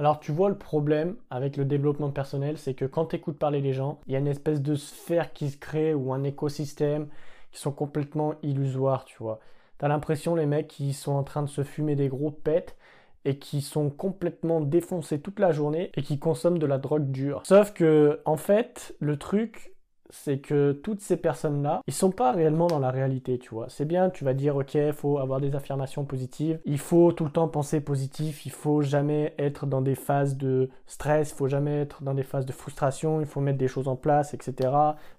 Alors tu vois le problème avec le développement personnel, c'est que quand tu écoutes parler les gens, il y a une espèce de sphère qui se crée ou un écosystème qui sont complètement illusoires, tu vois. T'as l'impression les mecs qui sont en train de se fumer des gros pets et qui sont complètement défoncés toute la journée et qui consomment de la drogue dure. Sauf que en fait, le truc c'est que toutes ces personnes-là, ils sont pas réellement dans la réalité, tu vois. C'est bien, tu vas dire, ok, faut avoir des affirmations positives, il faut tout le temps penser positif, il faut jamais être dans des phases de stress, il faut jamais être dans des phases de frustration, il faut mettre des choses en place, etc.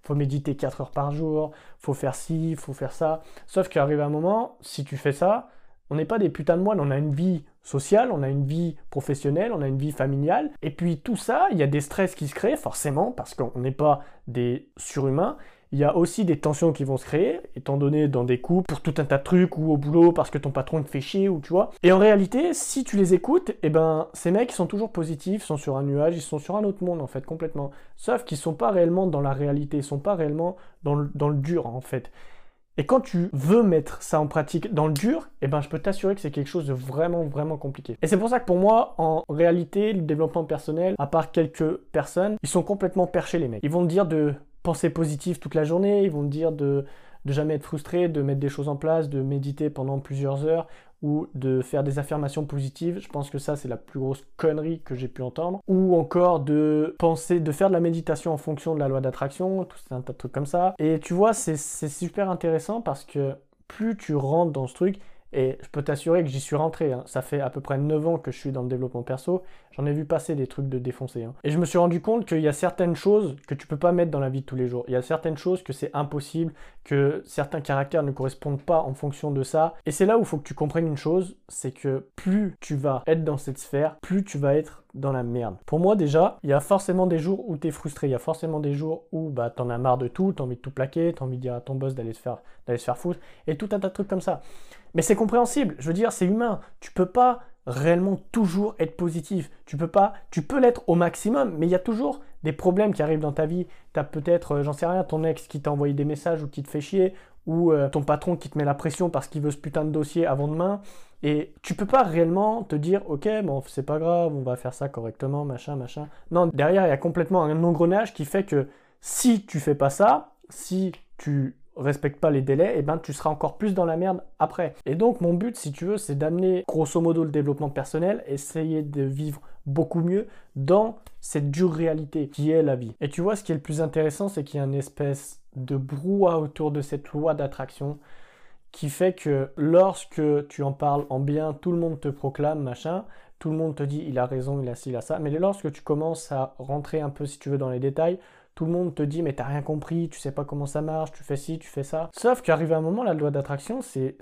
Faut méditer 4 heures par jour, faut faire ci, il faut faire ça. Sauf qu'arrive un moment, si tu fais ça, on n'est pas des putains de moines, on a une vie sociale, on a une vie professionnelle, on a une vie familiale. Et puis tout ça, il y a des stress qui se créent forcément parce qu'on n'est pas des surhumains. Il y a aussi des tensions qui vont se créer, étant donné dans des couples, pour tout un tas de trucs, ou au boulot parce que ton patron te fait chier, ou tu vois. Et en réalité, si tu les écoutes, eh ben, ces mecs sont toujours positifs, sont sur un nuage, ils sont sur un autre monde, en fait, complètement. Sauf qu'ils sont pas réellement dans la réalité, ils sont pas réellement dans le, dans le dur, en fait. Et quand tu veux mettre ça en pratique dans le dur, eh ben, je peux t'assurer que c'est quelque chose de vraiment, vraiment compliqué. Et c'est pour ça que pour moi, en réalité, le développement personnel, à part quelques personnes, ils sont complètement perchés les mecs. Ils vont te dire de penser positif toute la journée, ils vont te dire de de jamais être frustré, de mettre des choses en place, de méditer pendant plusieurs heures ou de faire des affirmations positives. Je pense que ça, c'est la plus grosse connerie que j'ai pu entendre. Ou encore de penser, de faire de la méditation en fonction de la loi d'attraction, tout un tas de trucs comme ça. Et tu vois, c'est super intéressant parce que plus tu rentres dans ce truc, et je peux t'assurer que j'y suis rentré. Hein. Ça fait à peu près 9 ans que je suis dans le développement perso. J'en ai vu passer des trucs de défoncer. Hein. Et je me suis rendu compte qu'il y a certaines choses que tu peux pas mettre dans la vie de tous les jours. Il y a certaines choses que c'est impossible, que certains caractères ne correspondent pas en fonction de ça. Et c'est là où il faut que tu comprennes une chose, c'est que plus tu vas être dans cette sphère, plus tu vas être dans la merde. Pour moi déjà, il y a forcément des jours où tu es frustré, il y a forcément des jours où bah t'en as marre de tout, t'as envie de tout plaquer, t'as envie de dire à ton boss d'aller se faire foutre et tout un tas de trucs comme ça. Mais c'est compréhensible, je veux dire, c'est humain. Tu peux pas réellement toujours être positif. Tu peux pas, tu peux l'être au maximum, mais il y a toujours des problèmes qui arrivent dans ta vie. Tu as peut-être, euh, j'en sais rien, ton ex qui t'a envoyé des messages ou qui te fait chier, ou euh, ton patron qui te met la pression parce qu'il veut ce putain de dossier avant demain. Et tu peux pas réellement te dire, ok, bon, c'est pas grave, on va faire ça correctement, machin, machin. Non, derrière, il y a complètement un engrenage qui fait que si tu fais pas ça, si tu respecte pas les délais, et eh ben tu seras encore plus dans la merde après. Et donc mon but, si tu veux, c'est d'amener grosso modo le développement personnel, essayer de vivre beaucoup mieux dans cette dure réalité qui est la vie. Et tu vois, ce qui est le plus intéressant, c'est qu'il y a une espèce de brouhaha autour de cette loi d'attraction qui fait que lorsque tu en parles en bien, tout le monde te proclame, machin, tout le monde te dit il a raison, il a ci, il a ça, mais lorsque tu commences à rentrer un peu, si tu veux, dans les détails, tout le monde te dit mais t'as rien compris, tu sais pas comment ça marche, tu fais ci, tu fais ça. Sauf qu'arrive un moment, la loi d'attraction, c'est,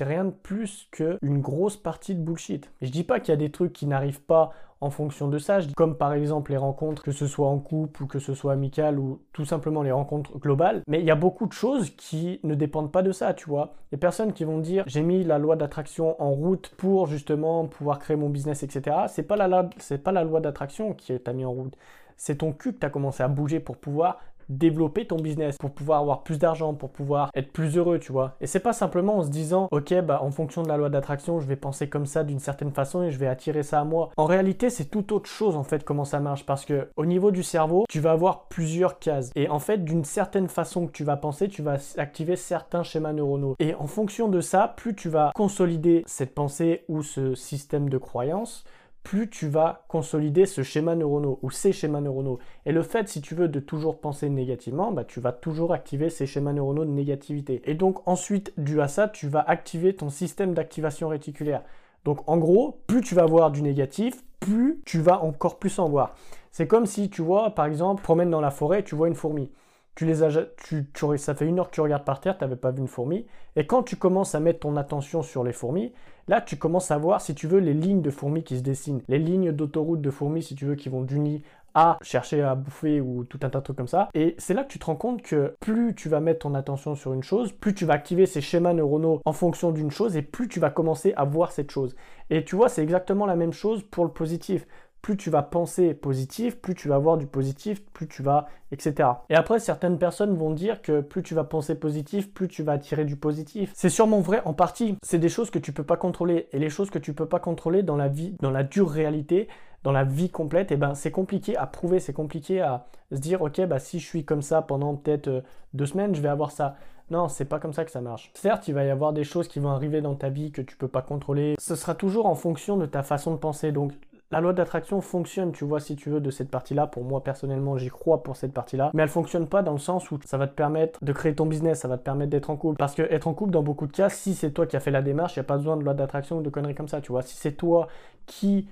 rien de plus qu'une grosse partie de bullshit. Et je dis pas qu'il y a des trucs qui n'arrivent pas en fonction de ça, comme par exemple les rencontres, que ce soit en couple ou que ce soit amical ou tout simplement les rencontres globales, mais il y a beaucoup de choses qui ne dépendent pas de ça, tu vois. Les personnes qui vont dire j'ai mis la loi d'attraction en route pour justement pouvoir créer mon business, etc. C'est pas c'est pas la loi d'attraction qui t'a mis en route c'est ton cul que tu as commencé à bouger pour pouvoir développer ton business, pour pouvoir avoir plus d'argent, pour pouvoir être plus heureux, tu vois. Et c'est pas simplement en se disant, ok, bah en fonction de la loi d'attraction, je vais penser comme ça d'une certaine façon et je vais attirer ça à moi. En réalité, c'est tout autre chose en fait comment ça marche parce que au niveau du cerveau, tu vas avoir plusieurs cases et en fait d'une certaine façon que tu vas penser, tu vas activer certains schémas neuronaux. Et en fonction de ça, plus tu vas consolider cette pensée ou ce système de croyance, plus tu vas consolider ce schéma neuronaux ou ces schémas neuronaux. Et le fait, si tu veux, de toujours penser négativement, bah, tu vas toujours activer ces schémas neuronaux de négativité. Et donc ensuite, dû à ça, tu vas activer ton système d'activation réticulaire. Donc en gros, plus tu vas voir du négatif, plus tu vas encore plus en voir. C'est comme si tu vois, par exemple, promènes dans la forêt, tu vois une fourmi. Tu les as, tu, ça fait une heure que tu regardes par terre, tu n'avais pas vu une fourmi. Et quand tu commences à mettre ton attention sur les fourmis, Là, tu commences à voir, si tu veux, les lignes de fourmis qui se dessinent, les lignes d'autoroute de fourmis, si tu veux, qui vont du nid à chercher à bouffer ou tout un tas de trucs comme ça. Et c'est là que tu te rends compte que plus tu vas mettre ton attention sur une chose, plus tu vas activer ces schémas neuronaux en fonction d'une chose et plus tu vas commencer à voir cette chose. Et tu vois, c'est exactement la même chose pour le positif plus tu vas penser positif, plus tu vas voir du positif, plus tu vas, etc. Et après, certaines personnes vont dire que plus tu vas penser positif, plus tu vas attirer du positif. C'est sûrement vrai en partie. C'est des choses que tu peux pas contrôler. Et les choses que tu peux pas contrôler dans la vie, dans la dure réalité, dans la vie complète, et eh ben c'est compliqué à prouver, c'est compliqué à se dire ok bah si je suis comme ça pendant peut-être euh, deux semaines, je vais avoir ça. Non, c'est pas comme ça que ça marche. Certes, il va y avoir des choses qui vont arriver dans ta vie que tu peux pas contrôler. Ce sera toujours en fonction de ta façon de penser. Donc la loi d'attraction fonctionne, tu vois, si tu veux, de cette partie-là. Pour moi, personnellement, j'y crois pour cette partie-là. Mais elle fonctionne pas dans le sens où ça va te permettre de créer ton business, ça va te permettre d'être en couple. Parce que être en couple, dans beaucoup de cas, si c'est toi qui as fait la démarche, il n'y a pas besoin de loi d'attraction ou de conneries comme ça, tu vois. Si c'est toi qui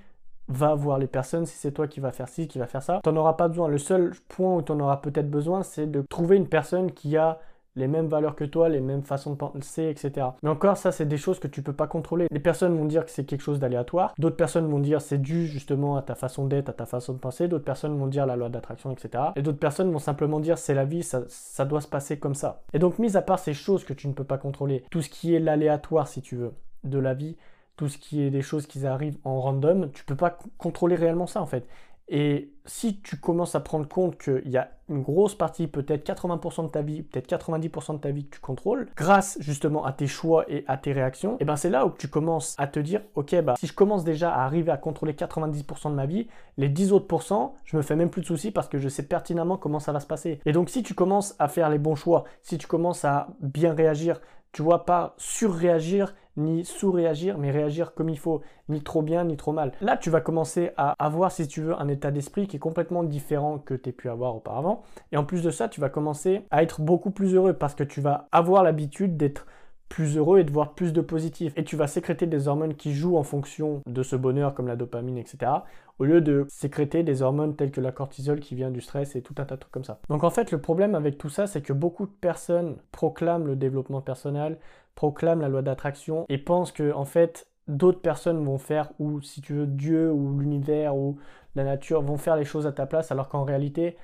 va voir les personnes, si c'est toi qui va faire ci, qui va faire ça, tu n'en auras pas besoin. Le seul point où tu en auras peut-être besoin, c'est de trouver une personne qui a les mêmes valeurs que toi, les mêmes façons de penser, etc. Mais encore, ça, c'est des choses que tu peux pas contrôler. Les personnes vont dire que c'est quelque chose d'aléatoire. D'autres personnes vont dire c'est dû justement à ta façon d'être, à ta façon de penser. D'autres personnes vont dire la loi d'attraction, etc. Et d'autres personnes vont simplement dire c'est la vie, ça, ça doit se passer comme ça. Et donc, mis à part ces choses que tu ne peux pas contrôler, tout ce qui est l'aléatoire, si tu veux, de la vie, tout ce qui est des choses qui arrivent en random, tu peux pas contrôler réellement ça en fait. Et si tu commences à prendre compte qu'il y a une grosse partie, peut-être 80% de ta vie, peut-être 90% de ta vie que tu contrôles, grâce justement à tes choix et à tes réactions, et ben c'est là où tu commences à te dire, ok, bah si je commence déjà à arriver à contrôler 90% de ma vie, les 10 autres pourcents, je me fais même plus de soucis parce que je sais pertinemment comment ça va se passer. Et donc si tu commences à faire les bons choix, si tu commences à bien réagir, tu vois, pas surréagir ni sous-réagir, mais réagir comme il faut, ni trop bien, ni trop mal. Là, tu vas commencer à avoir, si tu veux, un état d'esprit qui est complètement différent que tu pu avoir auparavant. Et en plus de ça, tu vas commencer à être beaucoup plus heureux parce que tu vas avoir l'habitude d'être plus heureux et de voir plus de positif. Et tu vas sécréter des hormones qui jouent en fonction de ce bonheur, comme la dopamine, etc. Au lieu de sécréter des hormones telles que la cortisol qui vient du stress et tout un tas de trucs comme ça. Donc en fait, le problème avec tout ça, c'est que beaucoup de personnes proclament le développement personnel, proclament la loi d'attraction et pensent que en fait, d'autres personnes vont faire, ou si tu veux, Dieu ou l'univers ou la nature vont faire les choses à ta place, alors qu'en réalité,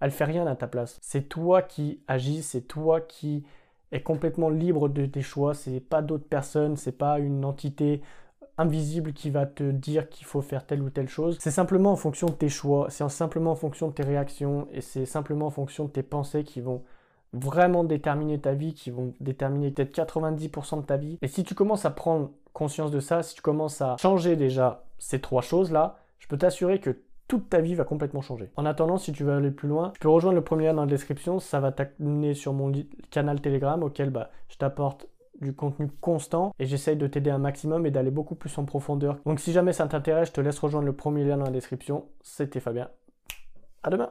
elle fait rien à ta place. C'est toi qui agis, c'est toi qui est complètement libre de tes choix. C'est pas d'autres personnes, c'est pas une entité invisible qui va te dire qu'il faut faire telle ou telle chose. C'est simplement en fonction de tes choix, c'est simplement en fonction de tes réactions et c'est simplement en fonction de tes pensées qui vont vraiment déterminer ta vie, qui vont déterminer peut-être 90% de ta vie. Et si tu commences à prendre conscience de ça, si tu commences à changer déjà ces trois choses-là, je peux t'assurer que toute ta vie va complètement changer. En attendant, si tu veux aller plus loin, tu peux rejoindre le premier lien dans la description, ça va t'amener sur mon canal Telegram auquel bah, je t'apporte du contenu constant et j'essaye de t'aider un maximum et d'aller beaucoup plus en profondeur. Donc si jamais ça t'intéresse, je te laisse rejoindre le premier lien dans la description. C'était Fabien. À demain